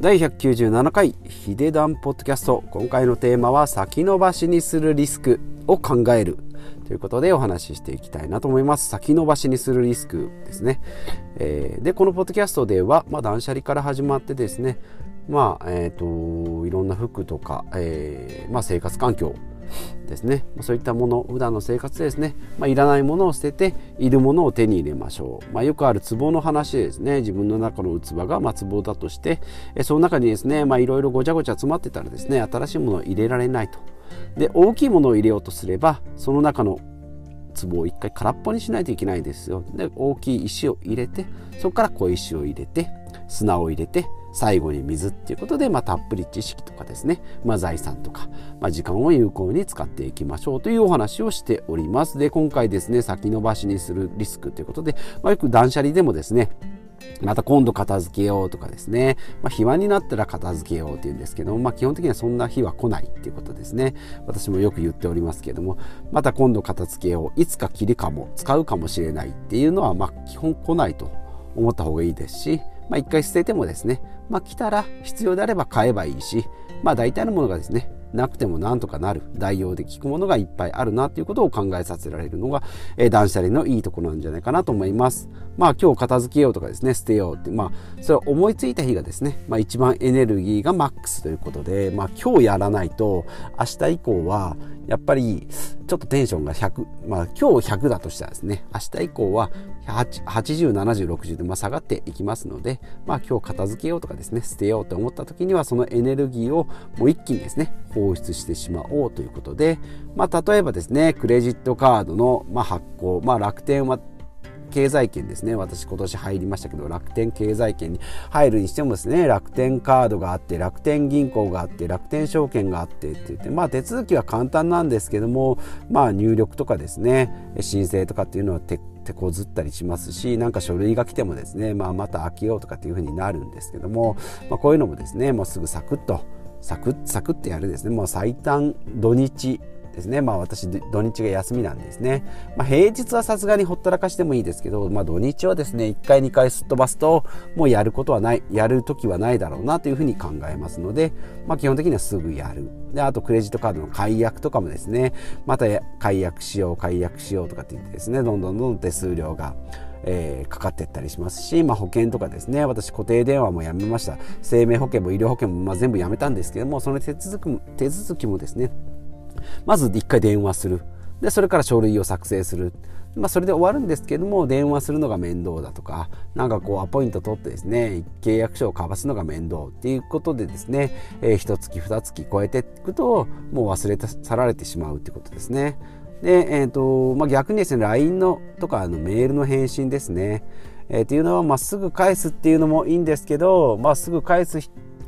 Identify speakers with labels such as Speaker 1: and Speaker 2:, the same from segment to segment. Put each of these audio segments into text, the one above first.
Speaker 1: 第197回ヒデダンポッドキャスト。今回のテーマは先延ばしにするリスクを考える。ということでお話ししていきたいなと思います。先延ばしにするリスクですね、えー、でこのポッドキャストでは、まあ、断捨離から始まってですね。まあえっ、ー、といろんな服とか、えーまあ、生活環境ですね。そういったもの普段の生活でですね、まあ、いらないものを捨てているものを手に入れましょう、まあ、よくある壺の話ですね自分の中の器がま壺だとしてその中にですねいろいろごちゃごちゃ詰まってたらですね新しいものを入れられないと。で大きいものを入れようとすればその中の壺を一回空っぽにしないといけないですよ。で大きい石を入れてそこから小石を入れて砂を入れて最後に水っていうことで、まあ、たっぷり知識とかですね、まあ、財産とか、まあ、時間を有効に使っていきましょうというお話をしております。で、今回ですね、先延ばしにするリスクということで、まあ、よく断捨離でもですね、また今度片付けようとかですね、まあ、暇になったら片付けようっていうんですけども、まあ、基本的にはそんな日は来ないっていうことですね。私もよく言っておりますけどもまた今度片付けよういつか切りかも使うかもしれないっていうのはまあ基本来ないと思った方がいいですしまあ、一回捨ててもですね、まあ、来たら必要であれば買えばいいし、まあ、大体のものがですねなくてもなんとかなる代用で効くものがいっぱいあるなということを考えさせられるのが、えー、断捨離のいいところなんじゃないかなと思います。まあ今日片付けようとかですね捨てようってまあそれは思いついた日がですね、まあ、一番エネルギーがマックスということで、まあ、今日やらないと明日以降はやっぱりちょっとテンションが100、まあ今日100だとしたらですね、明日以降は80、70、60でま下がっていきますので、まあ今日片付けようとかですね、捨てようと思った時にはそのエネルギーをもう一気にですね、放出してしまおうということで、まあ例えばですね、クレジットカードのま発行、まあ楽天は経済圏ですね。私今年入りましたけど楽天経済圏に入るにしてもですね楽天カードがあって楽天銀行があって楽天証券があってって言ってまあ手続きは簡単なんですけどもまあ入力とかですね申請とかっていうのは手こずったりしますしなんか書類が来てもですね、まあ、また開けようとかっていうふうになるんですけども、まあ、こういうのもですねもうすぐサクッとサクッサクッてやるですねもう最短土日ですね。まあ私土日が休みなんですね、まあ、平日はさすがにほったらかしてもいいですけど、まあ、土日はですね1回2回すっ飛ばすともうやることはないやる時はないだろうなというふうに考えますので、まあ、基本的にはすぐやる。であとクレジットカードの解約とかもですねまた解約しよう解約しようとかって言ってですねどんどんどんどん手数料がえー、かかっていったりしますし、まあ、保険とかですね私固定電話もやめました。生命保険も医療保険もまあ全部やめたんですけどもその手続きも手続きもですねまず1回電話する。でそれから書類を作成する、まあ、それで終わるんですけども電話するのが面倒だとかなんかこうアポイント取ってですね契約書を交わすのが面倒っていうことでですね、えー、1月2月超えていくともう忘れ去られてしまうってことですね。で、えーとまあ、逆にですね LINE のとかのメールの返信ですね、えー、っていうのは、まあ、すぐ返すっていうのもいいんですけど、まあ、すぐ返す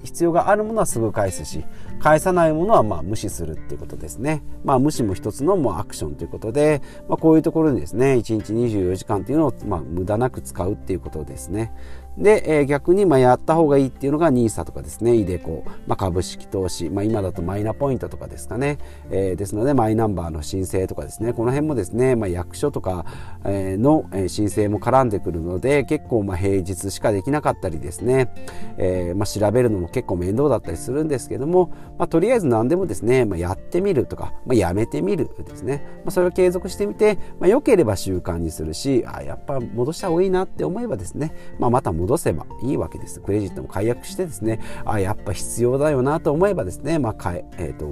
Speaker 1: 必要があるものはすぐ返すし返さないものはまあ無視するっていうことですね。まあ無視も一つのもうアクションということで、まあ、こういうところにですね、1日24時間っていうのをまあ無駄なく使うっていうことですね。で、えー、逆にまあやった方がいいっていうのが NISA とかですね、イデコ、まあ、株式投資、まあ、今だとマイナポイントとかですかね、えー、ですのでマイナンバーの申請とかですね、この辺もですね、まあ、役所とかの申請も絡んでくるので、結構まあ平日しかできなかったりですね、えー、まあ調べるのも結構面倒だったりするんですけども、まあ、とりあえず何でもですね、まあ、やってみるとか、まあ、やめてみるですね、まあ、それを継続してみて、まあ、良ければ習慣にするし、あやっぱ戻した方がいいなって思えばですね、まあ、また戻戻せばいいわけですクレジットも解約してですねあやっぱ必要だよなと思えばですね、まあかええーと、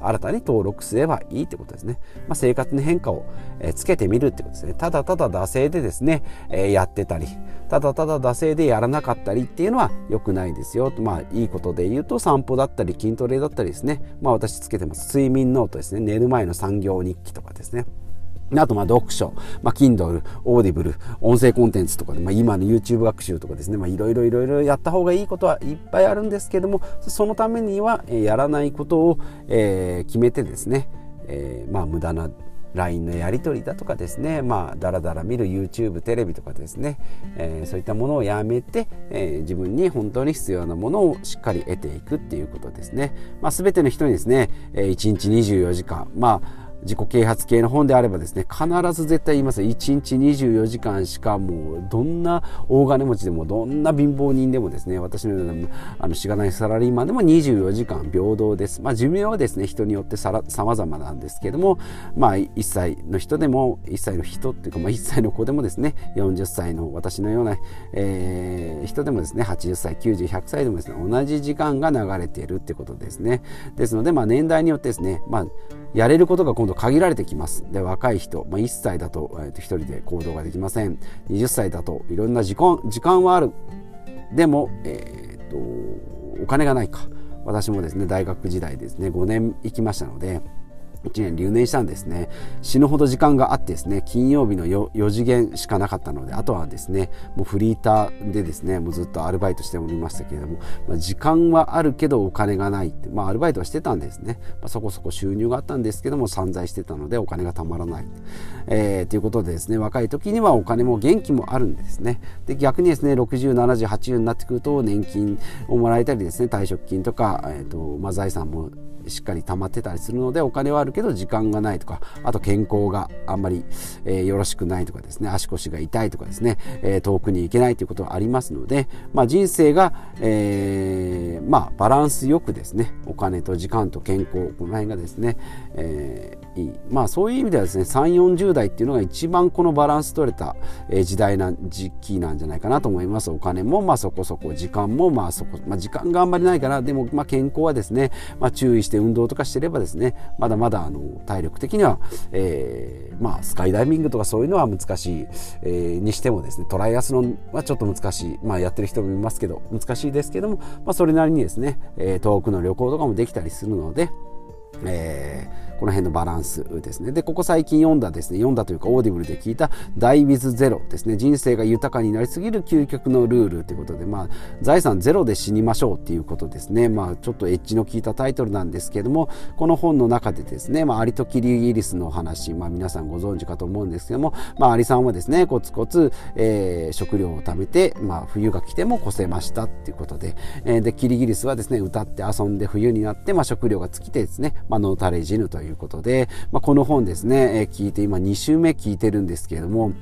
Speaker 1: 新たに登録すればいいってことですね。まあ、生活の変化を、えつけてみるってことですね。ただただ惰性でですね、え、やってたり、ただただ惰性でやらなかったりっていうのは良くないですよ。まあいいことで言うと散歩だったり筋トレだったりですね。まあ私つけてます。睡眠ノートですね。寝る前の産業日記とかですね。あと、まあ、読書、まあ、Kindle、Audible、音声コンテンツとかで、まあ、今の YouTube 学習とかですね、まあ、いろいろいろいろやった方がいいことはいっぱいあるんですけども、そのためには、やらないことを、えー、決めてですね、えー、まあ、無駄な LINE のやり取りだとかですね、まあ、だらだら見る YouTube、テレビとかですね、えー、そういったものをやめて、えー、自分に本当に必要なものをしっかり得ていくっていうことですね。まあ、全ての人にですね、1日24時間、まあ自己啓発系の本であればですね必ず絶対言います。1日24時間しかもうどんな大金持ちでもどんな貧乏人でもですね私のようなあのしがないサラリーマンでも24時間平等です、まあ、寿命はですね人によってさまざまなんですけども、まあ、1歳の人でも1歳の人っていうか、まあ、1歳の子でもですね40歳の私のような、えー、人でもですね80歳90、100歳でもですね同じ時間が流れているってことですね。ですので、まあ、年代によってですね、まあ、やれることが今度限られてきます。で若い人、まあ、1歳だと,、えー、と1人で行動ができません。20歳だといろんな時間時間はある。でも、えーとお金がないか。私もですね大学時代ですね5年行きましたので1年留年したんですね。死ぬほど時間があってですね金曜日の 4, 4次元しかなかったのであとはですねもうフリーターでですねもうずっとアルバイトしておりましたけれども、まあ、時間はあるけどお金がないって、まあ、アルバイトはしてたんですね、まあ、そこそこ収入があったんですけども散財してたのでお金がたまらない、えー、ということでですね若い時にはお金も元気もあるんですね。で逆にですね607080になってくると年金をもらえたりですね退職金とか、えーとまあ、財産もしっかり溜まってたりするのでお金はあるけど時間がないとかあと健康があんまり、えー、よろしくないとかですね足腰が痛いとかですね、えー、遠くに行けないということがありますので、まあ、人生が、えー、まあ、バランスよくですねお金と時間と健康この辺がですね、えいい。まあそういう意味ではですね3 4 0代っていうのが一番このバランス取れた時代な時期なんじゃないかなと思います。お金もまあそこそこ時間もまあそこ、まあ、時間があんまりないかなでもまあ健康はですね、まあ、注意して運動とかしてればですねまだまだあの体力的には、えー、まあスカイダイビングとかそういうのは難しい、えー、にしてもですねトライアスロンはちょっと難しい。まあやってる人もいますけど難しいですけども、まあ、それなりにですね、え、遠くの旅行とかもできたりするので、えーこの辺のバランスですね。で、ここ最近読んだですね、読んだというか Audible で聞いた大ウィズゼロですね。人生が豊かになりすぎる究極のルールということで、まあ、財産ゼロで死にましょうっていうことですね。まあ、ちょっとエッジの効いたタイトルなんですけども、この本の中でですね、まあ、アリとキリギリスの話、まあ、皆さんご存知かと思うんですけども、まあ、アリさんはですね、コツコツ、えー、食料を貯めて、まあ、冬が来ても越せましたっていうことで、えー、で、キリギリスはですね、歌って遊んで冬になって、まあ、食料が尽きてですね、まあ、ノータレ死ぬといういうことで、まあ、この本ですね、え、聞いて今2週目聞いてるんですけれども、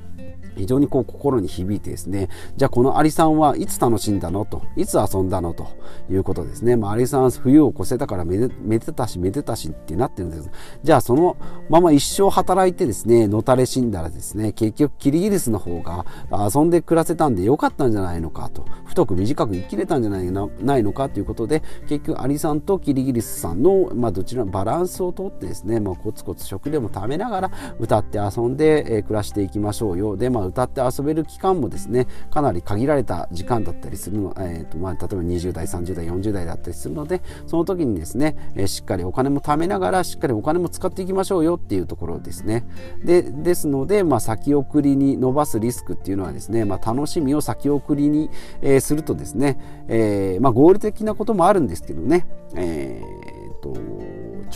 Speaker 1: 非常にこう心に響いてですねじゃあこのアリさんはいつ楽しんだのといつ遊んだのということですね、まあ、アリさん冬を越せたからめでめでたしめでたしってなってるんです。じゃあそのまま一生働いてですねのたれ死んだらですね結局キリギリスの方が遊んで暮らせたんでよかったんじゃないのかと太く短く生きれたんじゃないないのかということで結局アリさんとキリギリスさんの、まあ、どちらのバランスをとってですね、まあ、コツコツ食料も食べながら歌って遊んで、えー、暮らしていきましょうよ。で、まあ、歌って遊べる期間もですねかなり限られた時間だったりするの、えーとまあ、例えば20代30代40代だったりするのでその時にですね、えー、しっかりお金も貯めながらしっかりお金も使っていきましょうよっていうところですね。でですので、まあ、先送りに伸ばすリスクっていうのはですね、まあ、楽しみを先送りに、えー、するとですね、えーまあ、合理的なこともあるんですけどね、えー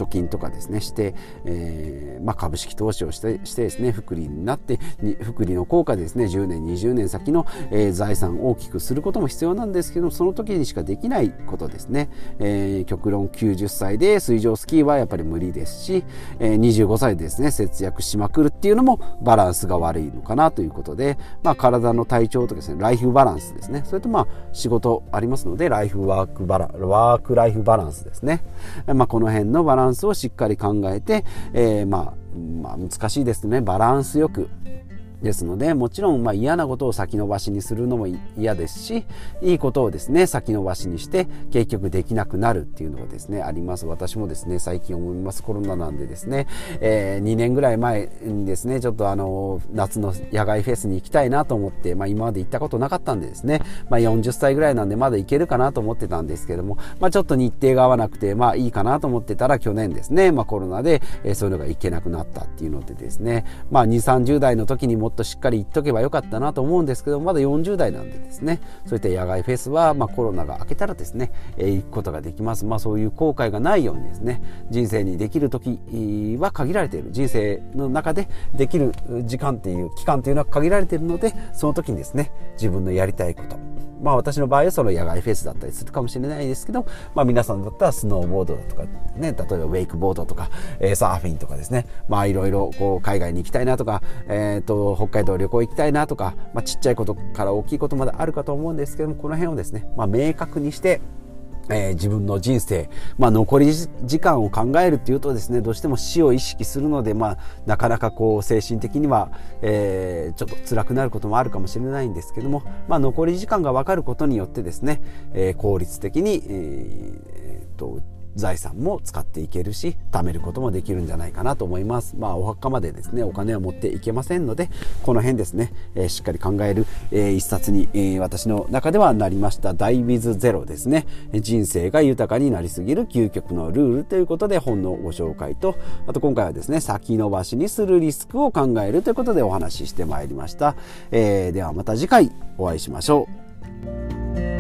Speaker 1: 貯金とかですねして、えーまあ、株式投資をしてしてですね福利になって福利の効果でですね10年20年先の、えー、財産を大きくすることも必要なんですけどその時にしかできないことですね、えー、極論90歳で水上スキーはやっぱり無理ですし、えー、25歳でですね節約しまくるっていうのもバランスが悪いのかなということで、まあ、体の体調とかですねライフバランスですね。それとまあ仕事ありますのでライフワークバラワークライフバランスですね、まあ、この辺のバランスをしっかり考えて、えー、まあ、まあ、難しいですね。バランスよく。ですのでもちろんま嫌なことを先延ばしにするのも嫌ですしいいことをですね先延ばしにして結局できなくなるっていうのがですねあります。私もですね最近思います。コロナなんでですね、えー、2年ぐらい前にですねちょっとあの夏の野外フェスに行きたいなと思って、まあ、今まで行ったことなかったんでですね、まあ、40歳ぐらいなんでまだ行けるかなと思ってたんですけども、まあ、ちょっと日程が合わなくてまあいいかなと思ってたら去年ですね、まあ、コロナで、えそういうのが行けなくなったっていうのでですね、まあ、2 3 0代の時にもっとしっかり言っとけばよかったなと思うんですけどまだ40代なんでですね。そういった野外フェスは、まあ、コロナが明けたらですね、えー、行くことができます、まあ、そういう後悔がないようにですね人生にできる時は限られている。人生の中でできる時間っていう期間っていうのは限られているのでその時にですね自分のやりたいこと。まあ私の場合はその野外フェスだったりするかもしれないですけど、まあ皆さんだったらスノーボードだとかね、例えばウェイクボードとか、えー、サーフィンとかですね、まあいろいろこう海外に行きたいなとか、えっ、ー、と、北海道旅行行きたいなとか、まあちっちゃいことから大きいことまであるかと思うんですけども、この辺をですね、まあ明確にして、えー、自分の人生、まあ、残り時間を考えるっていうとですねどうしても死を意識するので、まあ、なかなかこう精神的には、えー、ちょっと辛くなることもあるかもしれないんですけども、まあ、残り時間が分かることによってですね、えー、効率的に、えー、と財産も使っていけるし貯めることもできるんじゃないかなと思います。まあお墓までですねお金は持っていけませんのでこの辺ですね、えー、しっかり考える、えー、一冊に、えー、私の中ではなりました「ダイビズゼロですね。人生が豊かになりすぎる究極のルールということで本のご紹介とあと今回はですね先延ばしにするリスクを考えるということでお話ししてまいりました、え、ではまた次回お会いしましょう。